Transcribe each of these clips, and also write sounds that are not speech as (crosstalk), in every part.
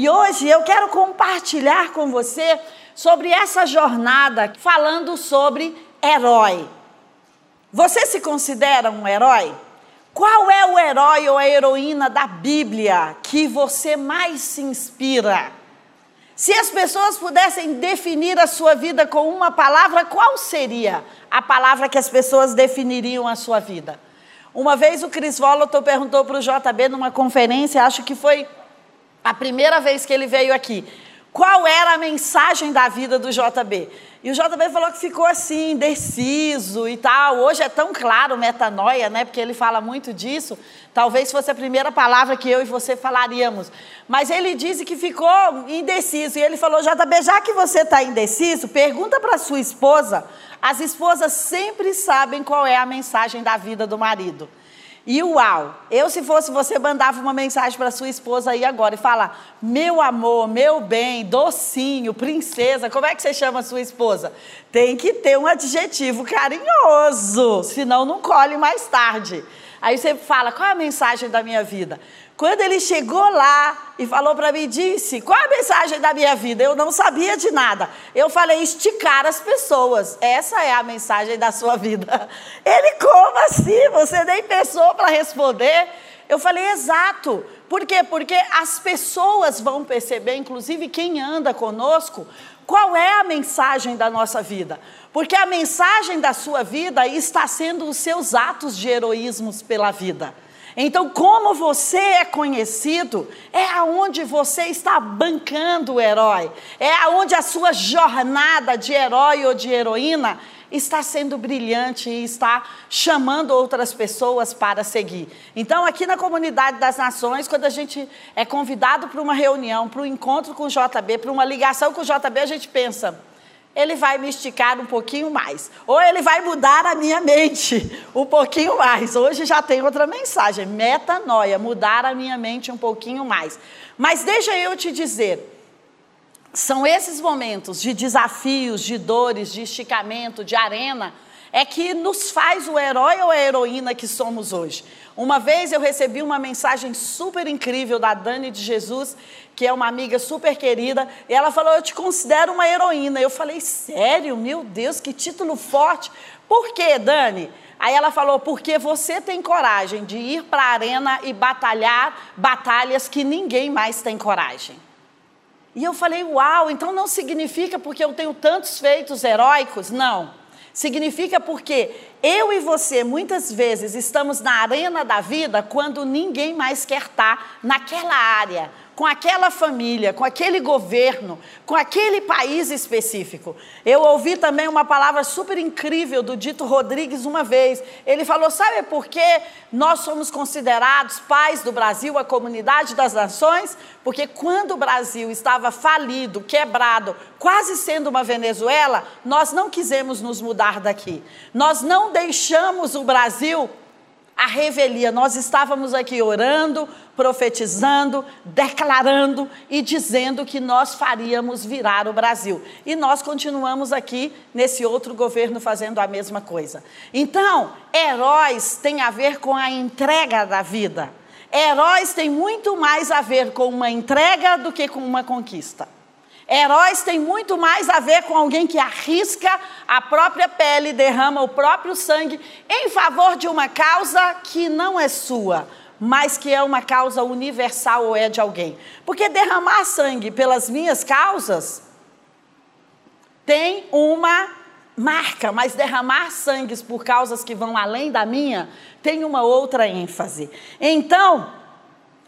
E hoje eu quero compartilhar com você sobre essa jornada, falando sobre herói. Você se considera um herói? Qual é o herói ou a heroína da Bíblia que você mais se inspira? Se as pessoas pudessem definir a sua vida com uma palavra, qual seria a palavra que as pessoas definiriam a sua vida? Uma vez o Chris Volotor perguntou para o JB numa conferência, acho que foi a primeira vez que ele veio aqui, qual era a mensagem da vida do JB? E o JB falou que ficou assim, indeciso e tal. Hoje é tão claro metanoia, né? Porque ele fala muito disso. Talvez fosse a primeira palavra que eu e você falaríamos. Mas ele disse que ficou indeciso. E ele falou: JB, já que você está indeciso, pergunta para sua esposa. As esposas sempre sabem qual é a mensagem da vida do marido. E uau, eu se fosse você mandava uma mensagem para sua esposa aí agora e fala: "Meu amor, meu bem, docinho, princesa". Como é que você chama a sua esposa? Tem que ter um adjetivo carinhoso, senão não colhe mais tarde. Aí você fala: "Qual é a mensagem da minha vida?" Quando ele chegou lá e falou para mim, disse: Qual a mensagem da minha vida? Eu não sabia de nada. Eu falei: esticar as pessoas. Essa é a mensagem da sua vida. (laughs) Ele, como assim? Você nem pensou para responder? Eu falei: Exato. Por quê? Porque as pessoas vão perceber, inclusive quem anda conosco, qual é a mensagem da nossa vida. Porque a mensagem da sua vida está sendo os seus atos de heroísmos pela vida. Então, como você é conhecido, é aonde você está bancando o herói, é aonde a sua jornada de herói ou de heroína está sendo brilhante e está chamando outras pessoas para seguir. Então, aqui na comunidade das nações, quando a gente é convidado para uma reunião, para um encontro com o JB, para uma ligação com o JB, a gente pensa: ele vai me esticar um pouquinho mais. Ou ele vai mudar a minha mente um pouquinho mais. Hoje já tem outra mensagem: metanoia, mudar a minha mente um pouquinho mais. Mas deixa eu te dizer. São esses momentos de desafios, de dores, de esticamento, de arena, é que nos faz o herói ou a heroína que somos hoje. Uma vez eu recebi uma mensagem super incrível da Dani de Jesus, que é uma amiga super querida, e ela falou: Eu te considero uma heroína. Eu falei: Sério? Meu Deus, que título forte. Por quê, Dani? Aí ela falou: Porque você tem coragem de ir para a arena e batalhar batalhas que ninguém mais tem coragem. E eu falei: Uau, então não significa porque eu tenho tantos feitos heróicos? Não. Significa porque eu e você muitas vezes estamos na arena da vida quando ninguém mais quer estar naquela área, com aquela família, com aquele governo, com aquele país específico. Eu ouvi também uma palavra super incrível do Dito Rodrigues uma vez. Ele falou: Sabe por que nós somos considerados pais do Brasil, a comunidade das nações? Porque quando o Brasil estava falido, quebrado, quase sendo uma Venezuela, nós não quisemos nos mudar daqui. Nós não deixamos o Brasil a revelia. Nós estávamos aqui orando, profetizando, declarando e dizendo que nós faríamos virar o Brasil. E nós continuamos aqui nesse outro governo fazendo a mesma coisa. Então, heróis tem a ver com a entrega da vida. Heróis tem muito mais a ver com uma entrega do que com uma conquista. Heróis tem muito mais a ver com alguém que arrisca a própria pele, derrama o próprio sangue em favor de uma causa que não é sua, mas que é uma causa universal ou é de alguém. Porque derramar sangue pelas minhas causas tem uma marca, mas derramar sangues por causas que vão além da minha tem uma outra ênfase. Então,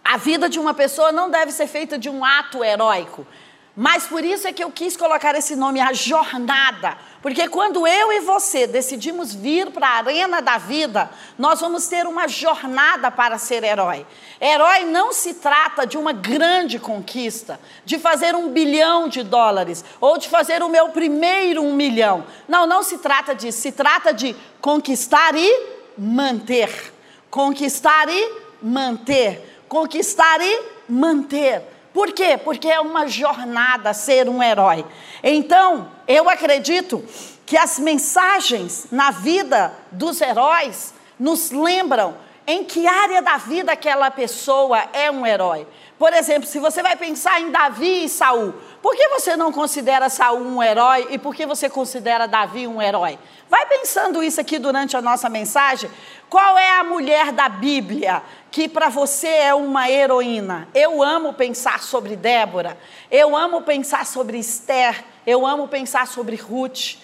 a vida de uma pessoa não deve ser feita de um ato heróico, mas por isso é que eu quis colocar esse nome, a jornada. Porque quando eu e você decidimos vir para a arena da vida, nós vamos ter uma jornada para ser herói. Herói não se trata de uma grande conquista, de fazer um bilhão de dólares, ou de fazer o meu primeiro um milhão. Não, não se trata disso. Se trata de conquistar e manter. Conquistar e manter. Conquistar e manter. Por quê? Porque é uma jornada ser um herói. Então, eu acredito que as mensagens na vida dos heróis nos lembram em que área da vida aquela pessoa é um herói. Por exemplo, se você vai pensar em Davi e Saul, por que você não considera Saul um herói e por que você considera Davi um herói? Vai pensando isso aqui durante a nossa mensagem. Qual é a mulher da Bíblia que para você é uma heroína? Eu amo pensar sobre Débora, eu amo pensar sobre Esther, eu amo pensar sobre Ruth.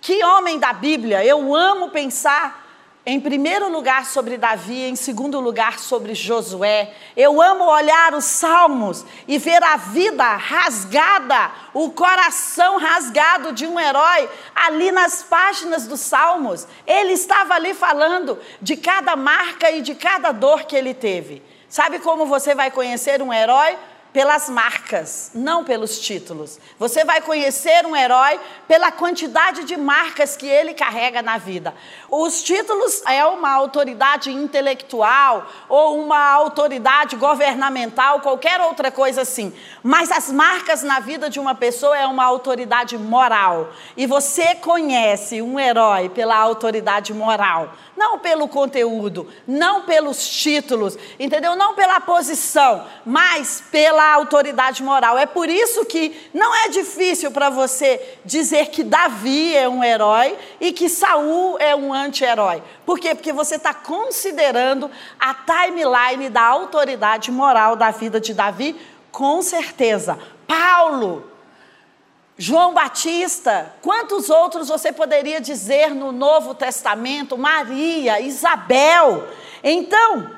Que homem da Bíblia, eu amo pensar em primeiro lugar sobre Davi, em segundo lugar sobre Josué. Eu amo olhar os salmos e ver a vida rasgada, o coração rasgado de um herói ali nas páginas dos salmos. Ele estava ali falando de cada marca e de cada dor que ele teve. Sabe como você vai conhecer um herói? Pelas marcas, não pelos títulos. Você vai conhecer um herói pela quantidade de marcas que ele carrega na vida. Os títulos é uma autoridade intelectual ou uma autoridade governamental, qualquer outra coisa assim. Mas as marcas na vida de uma pessoa é uma autoridade moral. E você conhece um herói pela autoridade moral, não pelo conteúdo, não pelos títulos, entendeu? Não pela posição, mas pela autoridade moral. É por isso que não é difícil para você dizer que Davi é um herói e que Saul é um anti-herói. Por quê? Porque você está considerando a timeline da autoridade moral da vida de Davi, com certeza. Paulo, João Batista, quantos outros você poderia dizer no Novo Testamento? Maria, Isabel. Então,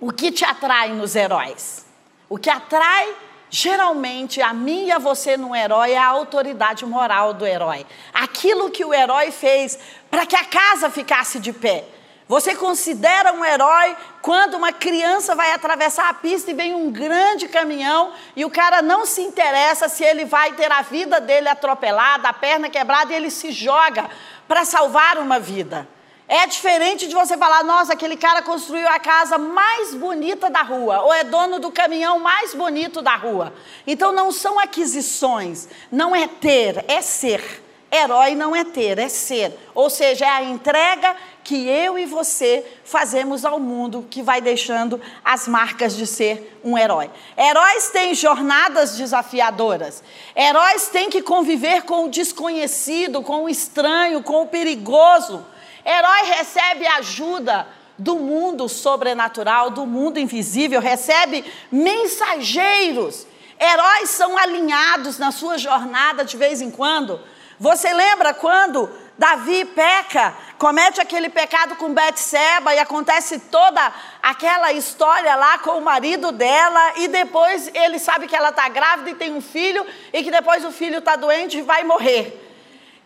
o que te atrai nos heróis? O que atrai geralmente a mim e a você no herói é a autoridade moral do herói. Aquilo que o herói fez para que a casa ficasse de pé. Você considera um herói quando uma criança vai atravessar a pista e vem um grande caminhão e o cara não se interessa se ele vai ter a vida dele atropelada, a perna quebrada e ele se joga para salvar uma vida. É diferente de você falar, nossa, aquele cara construiu a casa mais bonita da rua, ou é dono do caminhão mais bonito da rua. Então não são aquisições, não é ter, é ser. Herói não é ter, é ser. Ou seja, é a entrega que eu e você fazemos ao mundo que vai deixando as marcas de ser um herói. Heróis têm jornadas desafiadoras. Heróis têm que conviver com o desconhecido, com o estranho, com o perigoso. Herói recebe ajuda do mundo sobrenatural, do mundo invisível, recebe mensageiros. Heróis são alinhados na sua jornada de vez em quando. Você lembra quando Davi peca, comete aquele pecado com Betseba e acontece toda aquela história lá com o marido dela e depois ele sabe que ela está grávida e tem um filho e que depois o filho está doente e vai morrer.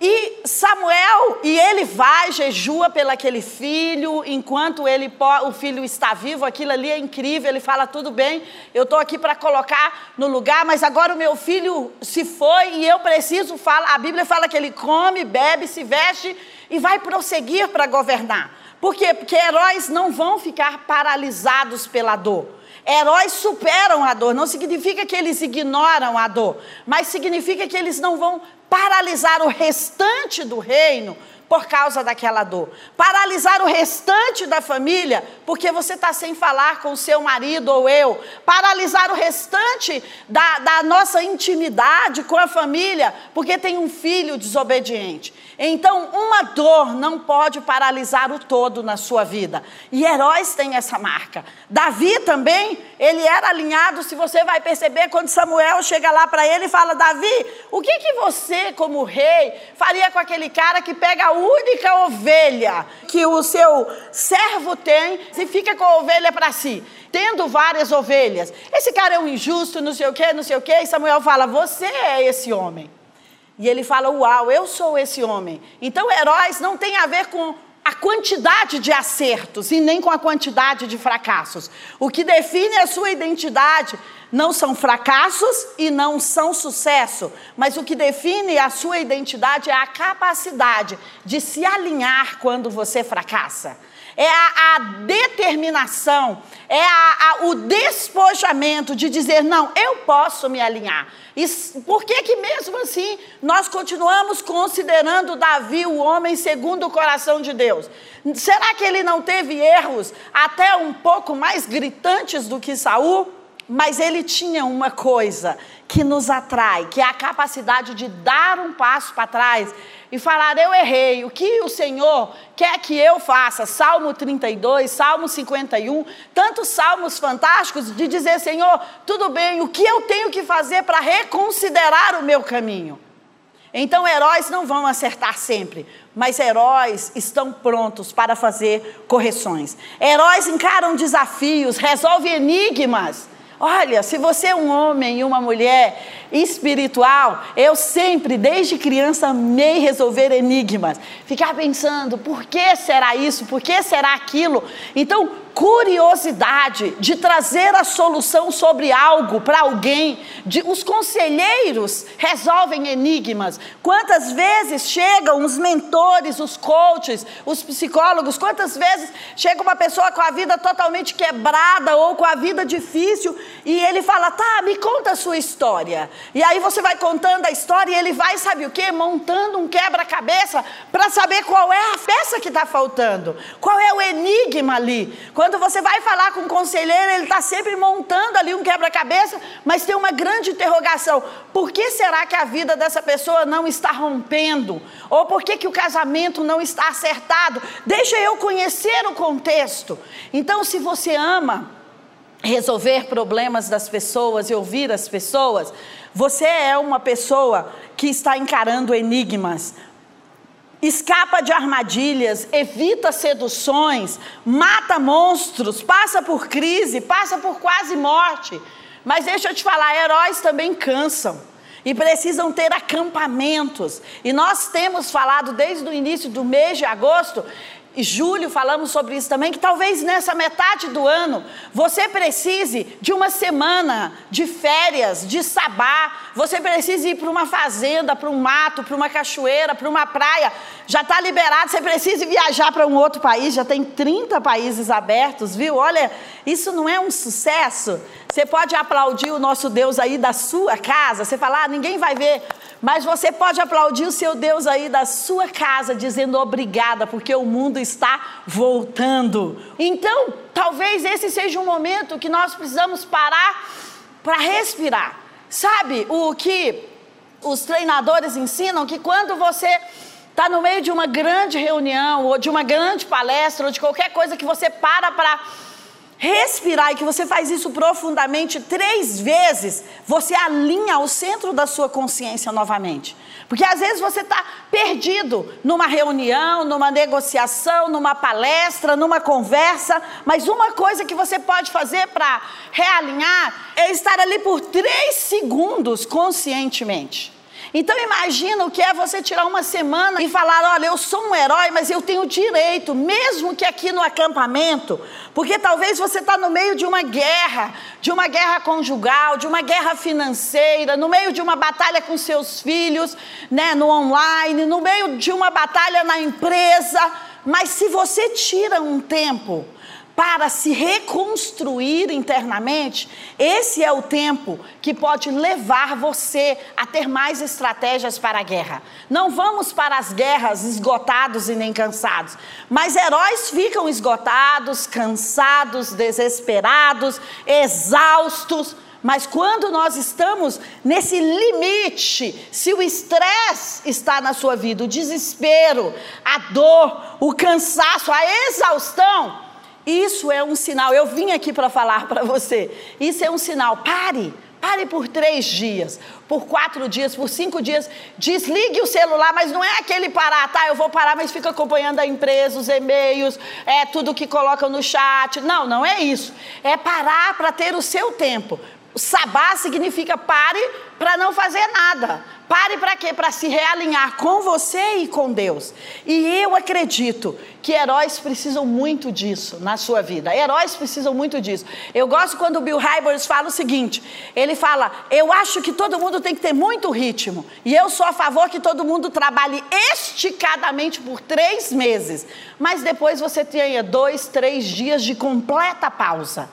E Samuel, e ele vai, jejua pelo aquele filho, enquanto ele, o filho está vivo, aquilo ali é incrível. Ele fala: tudo bem, eu estou aqui para colocar no lugar, mas agora o meu filho se foi e eu preciso falar. A Bíblia fala que ele come, bebe, se veste e vai prosseguir para governar. Por quê? Porque heróis não vão ficar paralisados pela dor. Heróis superam a dor, não significa que eles ignoram a dor, mas significa que eles não vão paralisar o restante do reino por causa daquela dor. Paralisar o restante da família porque você está sem falar com o seu marido ou eu. Paralisar o restante da, da nossa intimidade com a família porque tem um filho desobediente. Então, uma dor não pode paralisar o todo na sua vida. E heróis têm essa marca. Davi também, ele era alinhado, se você vai perceber, quando Samuel chega lá para ele e fala: Davi, o que, que você, como rei, faria com aquele cara que pega única ovelha que o seu servo tem e fica com a ovelha para si? Tendo várias ovelhas. Esse cara é um injusto, não sei o quê, não sei o quê. E Samuel fala: Você é esse homem. E ele fala: Uau, eu sou esse homem. Então, heróis não tem a ver com a quantidade de acertos e nem com a quantidade de fracassos. O que define a sua identidade não são fracassos e não são sucesso, mas o que define a sua identidade é a capacidade de se alinhar quando você fracassa é a, a determinação, é a, a, o despojamento de dizer: não, eu posso me alinhar. E por que, que mesmo assim nós continuamos considerando Davi o homem segundo o coração de Deus? Será que ele não teve erros até um pouco mais gritantes do que Saul? Mas ele tinha uma coisa que nos atrai, que é a capacidade de dar um passo para trás e falar: Eu errei, o que o Senhor quer que eu faça? Salmo 32, Salmo 51, tantos salmos fantásticos de dizer: Senhor, tudo bem, o que eu tenho que fazer para reconsiderar o meu caminho? Então, heróis não vão acertar sempre, mas heróis estão prontos para fazer correções. Heróis encaram desafios, resolvem enigmas. Olha, se você é um homem e uma mulher espiritual, eu sempre, desde criança, amei resolver enigmas. Ficar pensando, por que será isso? Por que será aquilo? Então, curiosidade de trazer a solução sobre algo para alguém. De, os conselheiros resolvem enigmas. Quantas vezes chegam os mentores, os coaches, os psicólogos? Quantas vezes chega uma pessoa com a vida totalmente quebrada ou com a vida difícil e ele fala: tá, me conta a sua história. E aí você vai contando a história e ele vai, sabe o que? Montando um quebra-cabeça para saber qual é a peça que está faltando, qual é o enigma ali. Você vai falar com o conselheiro, ele está sempre montando ali um quebra-cabeça, mas tem uma grande interrogação: por que será que a vida dessa pessoa não está rompendo? Ou por que, que o casamento não está acertado? Deixa eu conhecer o contexto. Então, se você ama, resolver problemas das pessoas e ouvir as pessoas, você é uma pessoa que está encarando enigmas, escapa de armadilhas, evita seduções, mata monstros, passa por crise, passa por quase morte. Mas deixa eu te falar, heróis também cansam e precisam ter acampamentos. E nós temos falado desde o início do mês de agosto e julho falamos sobre isso também, que talvez nessa metade do ano você precise de uma semana de férias, de sabá, você precisa ir para uma fazenda, para um mato, para uma cachoeira, para uma praia, já está liberado, você precisa viajar para um outro país, já tem 30 países abertos, viu? Olha, isso não é um sucesso? Você pode aplaudir o nosso Deus aí da sua casa, você fala, ah, ninguém vai ver, mas você pode aplaudir o seu Deus aí da sua casa, dizendo obrigada, porque o mundo está voltando. Então, talvez esse seja um momento que nós precisamos parar para respirar. Sabe o que os treinadores ensinam? Que quando você está no meio de uma grande reunião, ou de uma grande palestra, ou de qualquer coisa que você para para respirar e que você faz isso profundamente três vezes, você alinha o centro da sua consciência novamente. Porque às vezes você está perdido numa reunião, numa negociação, numa palestra, numa conversa, mas uma coisa que você pode fazer para realinhar é estar ali por três segundos conscientemente. Então imagina o que é você tirar uma semana e falar, olha, eu sou um herói, mas eu tenho direito, mesmo que aqui no acampamento, porque talvez você está no meio de uma guerra, de uma guerra conjugal, de uma guerra financeira, no meio de uma batalha com seus filhos, né, no online, no meio de uma batalha na empresa, mas se você tira um tempo para se reconstruir internamente, esse é o tempo que pode levar você a ter mais estratégias para a guerra. Não vamos para as guerras esgotados e nem cansados, mas heróis ficam esgotados, cansados, desesperados, exaustos. Mas quando nós estamos nesse limite, se o estresse está na sua vida, o desespero, a dor, o cansaço, a exaustão, isso é um sinal. Eu vim aqui para falar para você. Isso é um sinal. Pare. Pare por três dias, por quatro dias, por cinco dias. Desligue o celular, mas não é aquele parar, tá? Eu vou parar, mas fica acompanhando a empresa, os e-mails, é tudo que colocam no chat. Não, não é isso. É parar para ter o seu tempo. Sabá significa pare para não fazer nada. Pare para quê? Para se realinhar com você e com Deus. E eu acredito que heróis precisam muito disso na sua vida. Heróis precisam muito disso. Eu gosto quando o Bill Hybels fala o seguinte: ele fala, eu acho que todo mundo tem que ter muito ritmo. E eu sou a favor que todo mundo trabalhe esticadamente por três meses. Mas depois você tenha dois, três dias de completa pausa.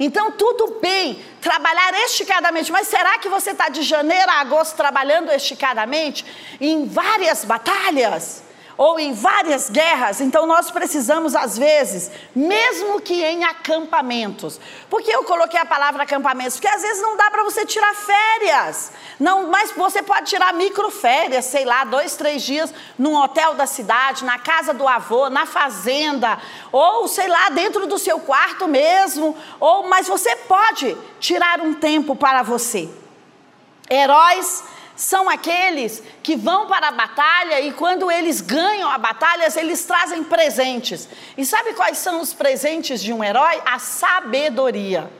Então, tudo bem trabalhar esticadamente, mas será que você está de janeiro a agosto trabalhando esticadamente em várias batalhas? Ou em várias guerras, então nós precisamos, às vezes, mesmo que em acampamentos. Por que eu coloquei a palavra acampamentos? Porque às vezes não dá para você tirar férias. Não, mas você pode tirar microférias, sei lá, dois, três dias num hotel da cidade, na casa do avô, na fazenda, ou sei lá, dentro do seu quarto mesmo. Ou, mas você pode tirar um tempo para você. Heróis são aqueles que vão para a batalha e quando eles ganham a batalha, eles trazem presentes. E sabe quais são os presentes de um herói? A sabedoria.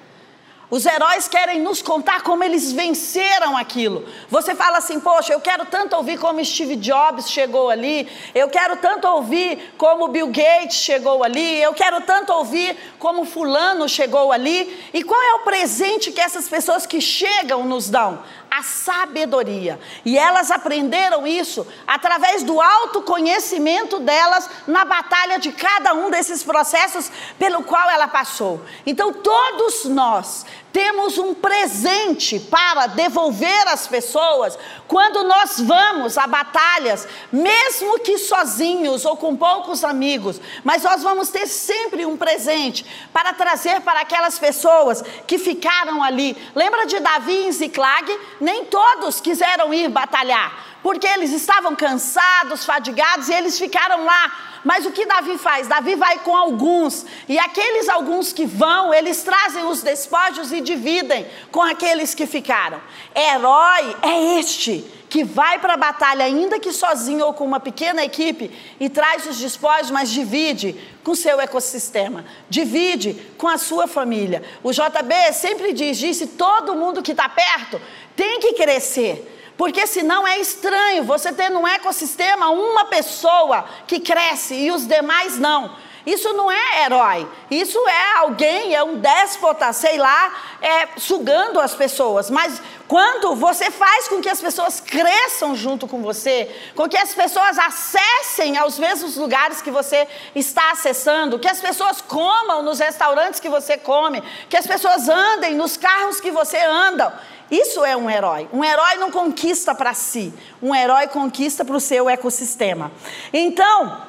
Os heróis querem nos contar como eles venceram aquilo. Você fala assim, poxa, eu quero tanto ouvir como Steve Jobs chegou ali, eu quero tanto ouvir como Bill Gates chegou ali, eu quero tanto ouvir como Fulano chegou ali. E qual é o presente que essas pessoas que chegam nos dão? A sabedoria. E elas aprenderam isso através do autoconhecimento delas na batalha de cada um desses processos pelo qual ela passou. Então, todos nós temos um presente para devolver às pessoas quando nós vamos a batalhas, mesmo que sozinhos ou com poucos amigos, mas nós vamos ter sempre um presente para trazer para aquelas pessoas que ficaram ali. Lembra de Davi em Ziclag? Nem todos quiseram ir batalhar, porque eles estavam cansados, fadigados e eles ficaram lá mas o que Davi faz? Davi vai com alguns, e aqueles alguns que vão, eles trazem os despojos e dividem com aqueles que ficaram. Herói é este que vai para a batalha, ainda que sozinho ou com uma pequena equipe, e traz os despojos, mas divide com seu ecossistema, divide com a sua família. O JB sempre diz: disse, todo mundo que está perto tem que crescer. Porque senão é estranho você ter num ecossistema uma pessoa que cresce e os demais não. Isso não é herói, isso é alguém, é um déspota, sei lá, é, sugando as pessoas. Mas quando você faz com que as pessoas cresçam junto com você, com que as pessoas acessem aos mesmos lugares que você está acessando, que as pessoas comam nos restaurantes que você come, que as pessoas andem nos carros que você anda, isso é um herói. Um herói não conquista para si, um herói conquista para o seu ecossistema. Então,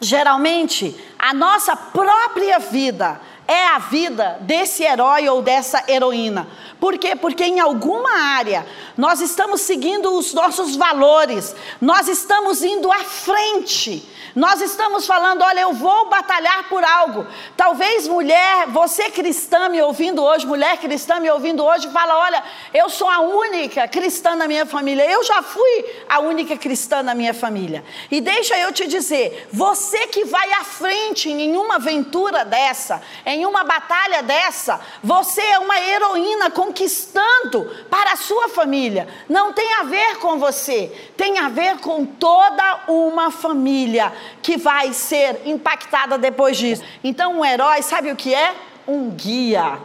geralmente, a nossa própria vida é a vida desse herói ou dessa heroína. Por quê? Porque em alguma área nós estamos seguindo os nossos valores, nós estamos indo à frente. Nós estamos falando, olha, eu vou batalhar por algo. Talvez mulher, você cristã me ouvindo hoje, mulher cristã me ouvindo hoje, fala, olha, eu sou a única cristã na minha família. Eu já fui a única cristã na minha família. E deixa eu te dizer, você que vai à frente em uma aventura dessa, em uma batalha dessa, você é uma heroína conquistando para a sua família. Não tem a ver com você, tem a ver com toda uma família que vai ser impactada depois disso. Então, um herói, sabe o que é? Um guia.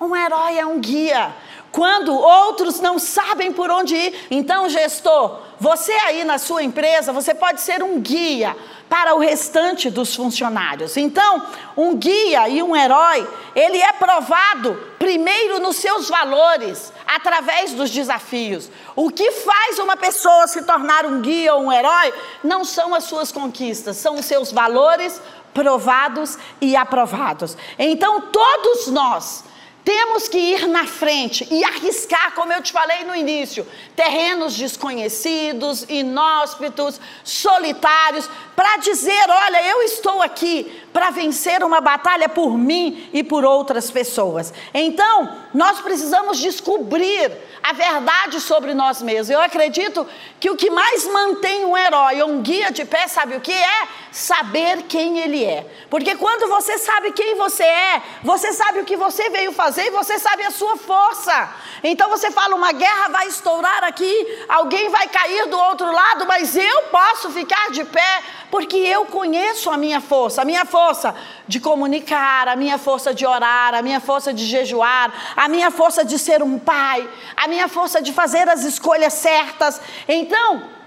Um herói é um guia. Quando outros não sabem por onde ir, então, gestor, você aí na sua empresa, você pode ser um guia para o restante dos funcionários. Então, um guia e um herói, ele é provado primeiro nos seus valores, através dos desafios. O que faz uma pessoa se tornar um guia ou um herói não são as suas conquistas, são os seus valores provados e aprovados. Então, todos nós temos que ir na frente e arriscar, como eu te falei no início, terrenos desconhecidos, inóspitos, solitários, para dizer: olha, eu estou aqui para vencer uma batalha por mim e por outras pessoas. Então, nós precisamos descobrir a verdade sobre nós mesmos. Eu acredito que o que mais mantém um herói um guia de pé, sabe o que é? Saber quem ele é. Porque quando você sabe quem você é, você sabe o que você veio fazer e você sabe a sua força. Então você fala: uma guerra vai estourar aqui, alguém vai cair do outro lado, mas eu posso ficar de pé porque eu conheço a minha força, a minha força de comunicar, a minha força de orar, a minha força de jejuar, a minha força de ser um pai, a minha força de fazer as escolhas certas. Então,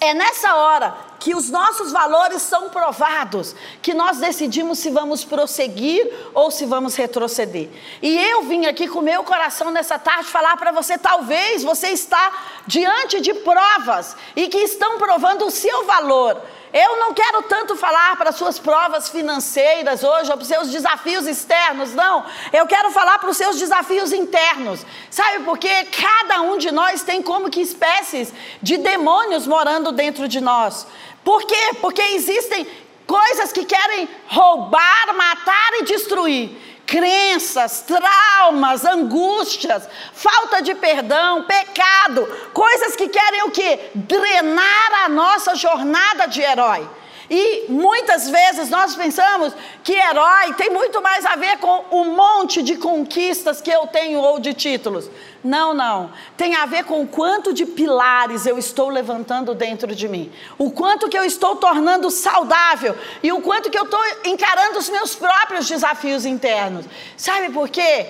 É nessa hora que os nossos valores são provados, que nós decidimos se vamos prosseguir ou se vamos retroceder. E eu vim aqui com meu coração nessa tarde falar para você, talvez você está diante de provas e que estão provando o seu valor. Eu não quero tanto falar para suas provas financeiras hoje ou para os seus desafios externos, não. Eu quero falar para os seus desafios internos. Sabe por quê? Cada um de nós tem como que espécies de demônios morando dentro de nós. Por quê? Porque existem coisas que querem roubar, matar e destruir crenças, traumas, angústias, falta de perdão, pecado, coisas que querem o que? Drenar a nossa jornada de herói. E muitas vezes nós pensamos que herói tem muito mais a ver com o monte de conquistas que eu tenho ou de títulos. Não, não. Tem a ver com o quanto de pilares eu estou levantando dentro de mim. O quanto que eu estou tornando saudável e o quanto que eu estou encarando os meus próprios desafios internos. Sabe por quê?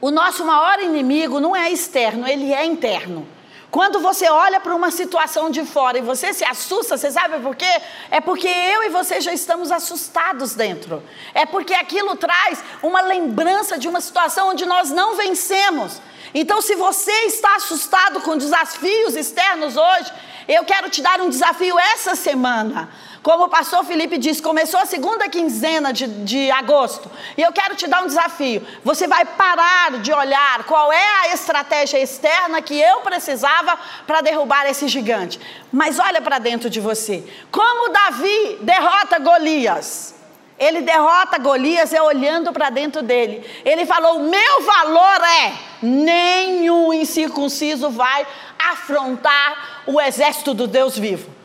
O nosso maior inimigo não é externo, ele é interno. Quando você olha para uma situação de fora e você se assusta, você sabe por quê? É porque eu e você já estamos assustados dentro. É porque aquilo traz uma lembrança de uma situação onde nós não vencemos. Então, se você está assustado com desafios externos hoje, eu quero te dar um desafio essa semana. Como o pastor Felipe disse, começou a segunda quinzena de, de agosto. E eu quero te dar um desafio. Você vai parar de olhar qual é a estratégia externa que eu precisava para derrubar esse gigante. Mas olha para dentro de você. Como Davi derrota Golias? Ele derrota Golias é olhando para dentro dele. Ele falou: Meu valor é nenhum incircunciso vai afrontar o exército do Deus vivo.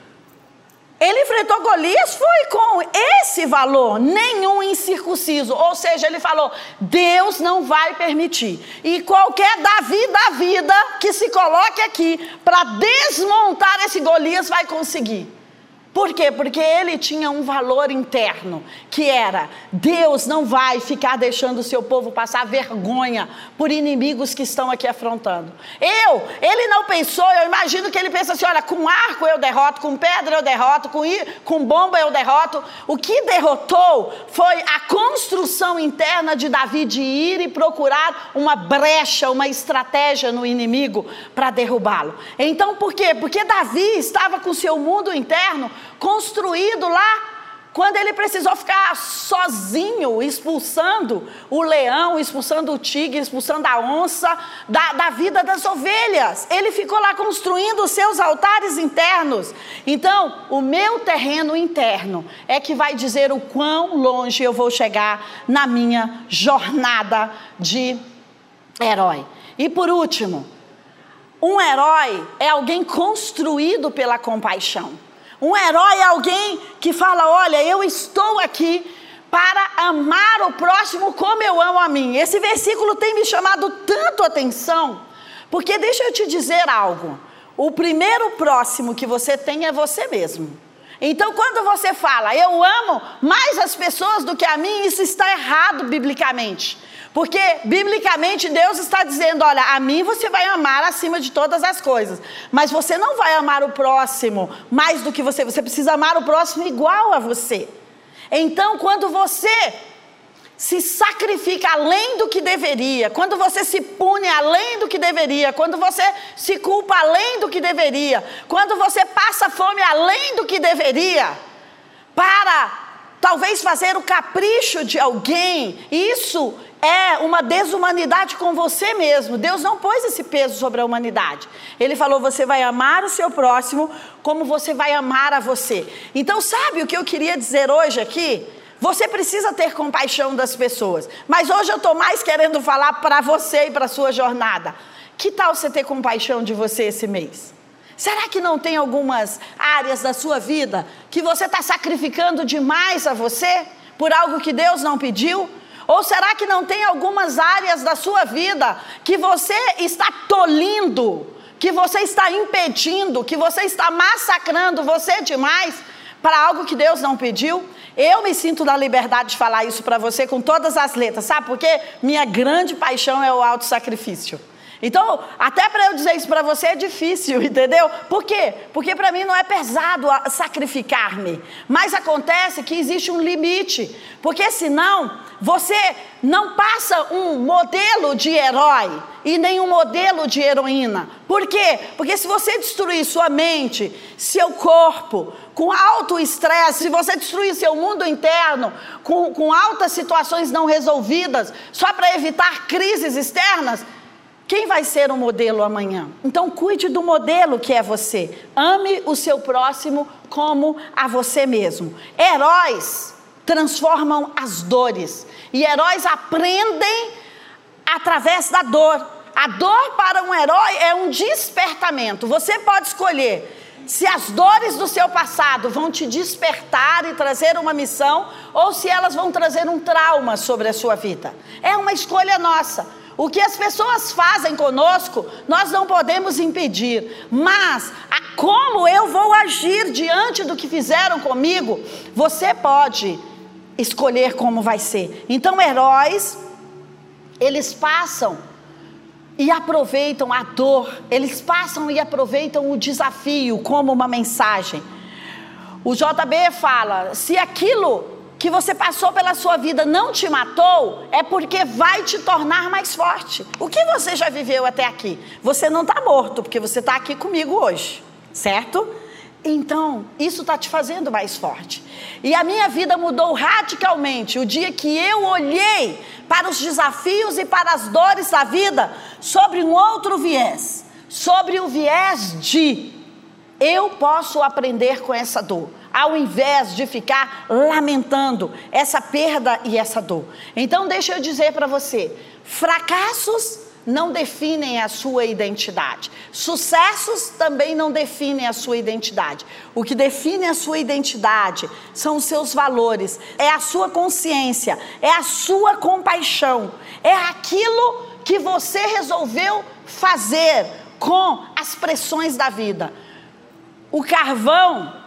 Ele enfrentou Golias foi com esse valor, nenhum incircunciso. Ou seja, ele falou: Deus não vai permitir. E qualquer Davi da vida que se coloque aqui para desmontar esse Golias vai conseguir. Por quê? Porque ele tinha um valor interno, que era: Deus não vai ficar deixando o seu povo passar vergonha por inimigos que estão aqui afrontando. Eu, ele não pensou, eu imagino que ele pensa assim: olha, com arco eu derroto, com pedra eu derroto, com, com bomba eu derroto. O que derrotou foi a construção interna de Davi de ir e procurar uma brecha, uma estratégia no inimigo para derrubá-lo. Então, por quê? Porque Davi estava com seu mundo interno construído lá quando ele precisou ficar sozinho, expulsando o leão, expulsando o tigre, expulsando a onça da, da vida das ovelhas. Ele ficou lá construindo os seus altares internos. Então, o meu terreno interno é que vai dizer o quão longe eu vou chegar na minha jornada de herói. E por último, um herói é alguém construído pela compaixão. Um herói é alguém que fala: Olha, eu estou aqui para amar o próximo como eu amo a mim. Esse versículo tem me chamado tanto atenção, porque deixa eu te dizer algo. O primeiro próximo que você tem é você mesmo. Então, quando você fala, eu amo mais as pessoas do que a mim, isso está errado biblicamente. Porque, biblicamente, Deus está dizendo: olha, a mim você vai amar acima de todas as coisas, mas você não vai amar o próximo mais do que você, você precisa amar o próximo igual a você. Então, quando você se sacrifica além do que deveria, quando você se pune além do que deveria, quando você se culpa além do que deveria, quando você passa fome além do que deveria, para talvez fazer o capricho de alguém, isso é uma desumanidade com você mesmo. Deus não pôs esse peso sobre a humanidade. Ele falou: você vai amar o seu próximo como você vai amar a você. Então, sabe o que eu queria dizer hoje aqui? Você precisa ter compaixão das pessoas. Mas hoje eu estou mais querendo falar para você e para a sua jornada. Que tal você ter compaixão de você esse mês? Será que não tem algumas áreas da sua vida que você está sacrificando demais a você por algo que Deus não pediu? Ou será que não tem algumas áreas da sua vida que você está tolindo, que você está impedindo, que você está massacrando você demais para algo que Deus não pediu? Eu me sinto na liberdade de falar isso para você com todas as letras, sabe? Porque minha grande paixão é o auto sacrifício. Então, até para eu dizer isso para você é difícil, (laughs) entendeu? Por quê? Porque para mim não é pesado sacrificar-me. Mas acontece que existe um limite. Porque senão você não passa um modelo de herói e nem um modelo de heroína. Por quê? Porque se você destruir sua mente, seu corpo, com alto estresse, se você destruir seu mundo interno, com, com altas situações não resolvidas, só para evitar crises externas, quem vai ser o modelo amanhã? Então, cuide do modelo que é você. Ame o seu próximo como a você mesmo. Heróis transformam as dores. E heróis aprendem através da dor. A dor para um herói é um despertamento. Você pode escolher se as dores do seu passado vão te despertar e trazer uma missão ou se elas vão trazer um trauma sobre a sua vida. É uma escolha nossa. O que as pessoas fazem conosco, nós não podemos impedir, mas a, como eu vou agir diante do que fizeram comigo, você pode escolher como vai ser. Então, heróis, eles passam e aproveitam a dor, eles passam e aproveitam o desafio como uma mensagem. O JB fala: se aquilo que você passou pela sua vida não te matou, é porque vai te tornar mais forte. O que você já viveu até aqui? Você não está morto, porque você está aqui comigo hoje, certo? Então, isso está te fazendo mais forte. E a minha vida mudou radicalmente o dia que eu olhei para os desafios e para as dores da vida sobre um outro viés sobre o viés de eu posso aprender com essa dor ao invés de ficar lamentando essa perda e essa dor. Então, deixa eu dizer para você: fracassos não definem a sua identidade. Sucessos também não definem a sua identidade. O que define a sua identidade são os seus valores, é a sua consciência, é a sua compaixão, é aquilo que você resolveu fazer com as pressões da vida. O carvão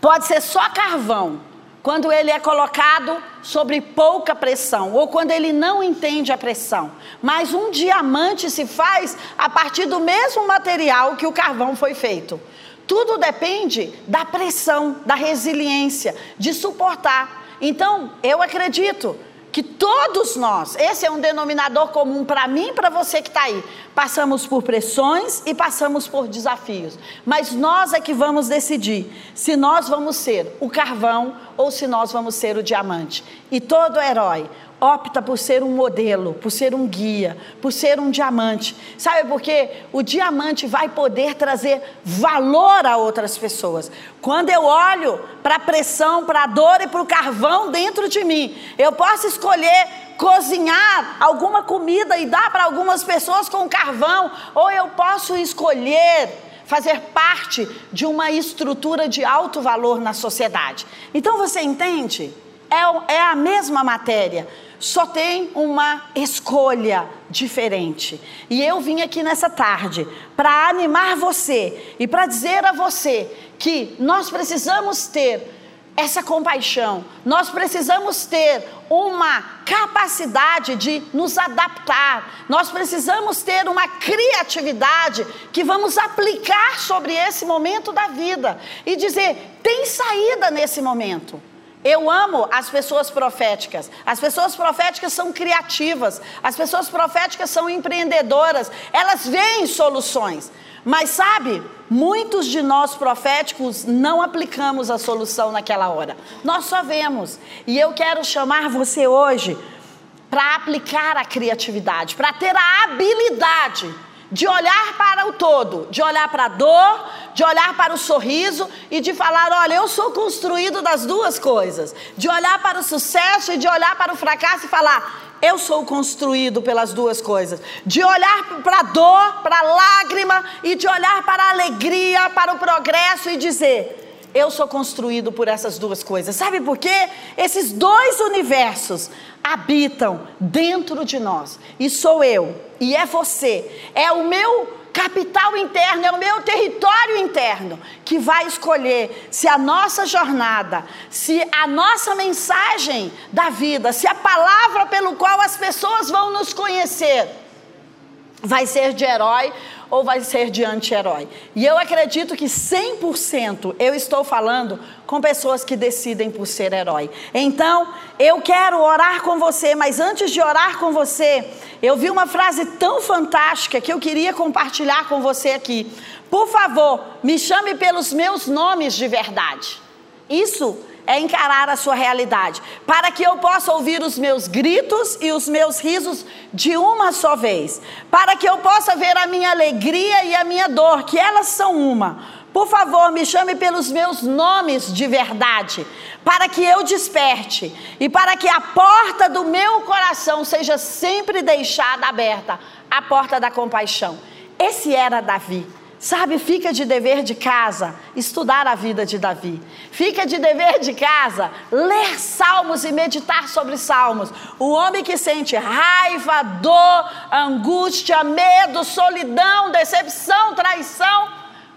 Pode ser só carvão, quando ele é colocado sobre pouca pressão, ou quando ele não entende a pressão. Mas um diamante se faz a partir do mesmo material que o carvão foi feito. Tudo depende da pressão, da resiliência, de suportar. Então, eu acredito que todos nós, esse é um denominador comum para mim e para você que está aí, passamos por pressões e passamos por desafios, mas nós é que vamos decidir se nós vamos ser o carvão ou se nós vamos ser o diamante. E todo herói, opta por ser um modelo, por ser um guia, por ser um diamante. Sabe por quê? O diamante vai poder trazer valor a outras pessoas. Quando eu olho para a pressão, para a dor e para o carvão dentro de mim, eu posso escolher cozinhar alguma comida e dar para algumas pessoas com carvão, ou eu posso escolher fazer parte de uma estrutura de alto valor na sociedade. Então você entende? É, é a mesma matéria só tem uma escolha diferente. E eu vim aqui nessa tarde para animar você e para dizer a você que nós precisamos ter essa compaixão, nós precisamos ter uma capacidade de nos adaptar, nós precisamos ter uma criatividade que vamos aplicar sobre esse momento da vida e dizer: tem saída nesse momento. Eu amo as pessoas proféticas. As pessoas proféticas são criativas. As pessoas proféticas são empreendedoras. Elas veem soluções. Mas sabe, muitos de nós proféticos não aplicamos a solução naquela hora. Nós só vemos. E eu quero chamar você hoje para aplicar a criatividade, para ter a habilidade de olhar para o todo, de olhar para a dor, de olhar para o sorriso e de falar: olha, eu sou construído das duas coisas. De olhar para o sucesso e de olhar para o fracasso e falar: eu sou construído pelas duas coisas. De olhar para a dor, para a lágrima e de olhar para a alegria, para o progresso e dizer: eu sou construído por essas duas coisas. Sabe por quê? Esses dois universos habitam dentro de nós. E sou eu, e é você. É o meu capital interno, é o meu território interno que vai escolher se a nossa jornada, se a nossa mensagem da vida, se a palavra pelo qual as pessoas vão nos conhecer vai ser de herói ou vai ser de anti-herói. E eu acredito que 100% eu estou falando com pessoas que decidem por ser herói. Então, eu quero orar com você, mas antes de orar com você, eu vi uma frase tão fantástica que eu queria compartilhar com você aqui. Por favor, me chame pelos meus nomes de verdade. Isso é encarar a sua realidade, para que eu possa ouvir os meus gritos e os meus risos de uma só vez, para que eu possa ver a minha alegria e a minha dor, que elas são uma. Por favor, me chame pelos meus nomes de verdade, para que eu desperte e para que a porta do meu coração seja sempre deixada aberta a porta da compaixão. Esse era Davi. Sabe, fica de dever de casa estudar a vida de Davi. Fica de dever de casa ler salmos e meditar sobre salmos. O homem que sente raiva, dor, angústia, medo, solidão, decepção, traição,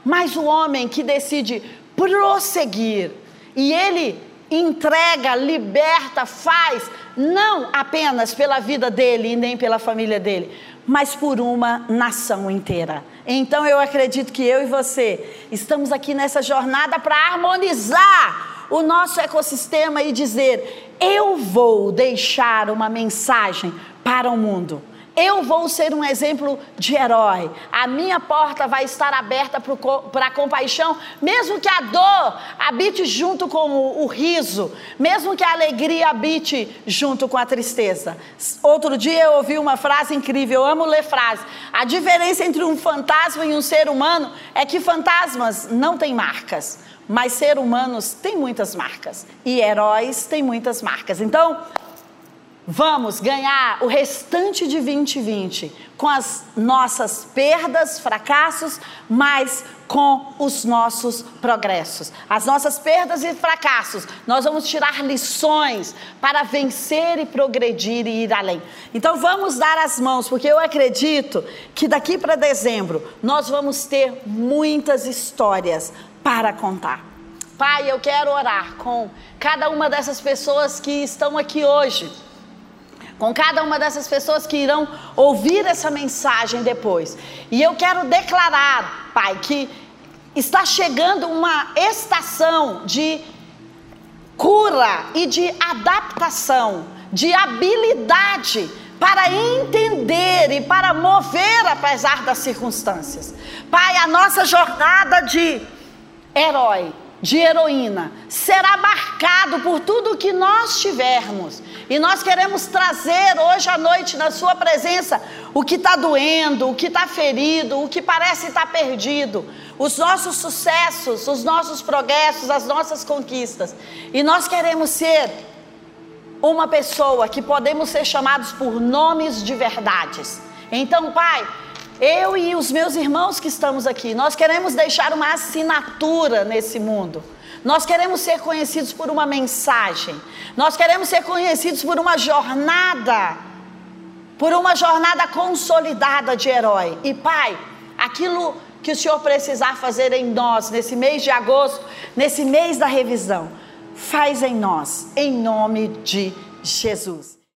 mas o homem que decide prosseguir e ele entrega, liberta, faz, não apenas pela vida dele e nem pela família dele, mas por uma nação inteira. Então eu acredito que eu e você estamos aqui nessa jornada para harmonizar o nosso ecossistema e dizer: eu vou deixar uma mensagem para o mundo. Eu vou ser um exemplo de herói. A minha porta vai estar aberta para a compaixão, mesmo que a dor habite junto com o, o, riso, mesmo que a alegria habite junto com a tristeza. Outro dia eu ouvi uma frase incrível, eu amo ler frases. A diferença entre um fantasma e um ser humano é que fantasmas não têm marcas. Mas seres humanos têm muitas marcas e heróis têm muitas marcas. Então, Vamos ganhar o restante de 2020 com as nossas perdas, fracassos, mas com os nossos progressos. As nossas perdas e fracassos, nós vamos tirar lições para vencer e progredir e ir além. Então vamos dar as mãos, porque eu acredito que daqui para dezembro nós vamos ter muitas histórias para contar. Pai, eu quero orar com cada uma dessas pessoas que estão aqui hoje com cada uma dessas pessoas que irão ouvir essa mensagem depois. E eu quero declarar, Pai, que está chegando uma estação de cura e de adaptação, de habilidade para entender e para mover apesar das circunstâncias. Pai, a nossa jornada de herói, de heroína, será marcado por tudo que nós tivermos. E nós queremos trazer hoje à noite, na Sua presença, o que está doendo, o que está ferido, o que parece estar tá perdido, os nossos sucessos, os nossos progressos, as nossas conquistas. E nós queremos ser uma pessoa que podemos ser chamados por nomes de verdades. Então, Pai, eu e os meus irmãos que estamos aqui, nós queremos deixar uma assinatura nesse mundo. Nós queremos ser conhecidos por uma mensagem. Nós queremos ser conhecidos por uma jornada, por uma jornada consolidada de herói. E Pai, aquilo que o Senhor precisar fazer em nós nesse mês de agosto, nesse mês da revisão, faz em nós, em nome de Jesus.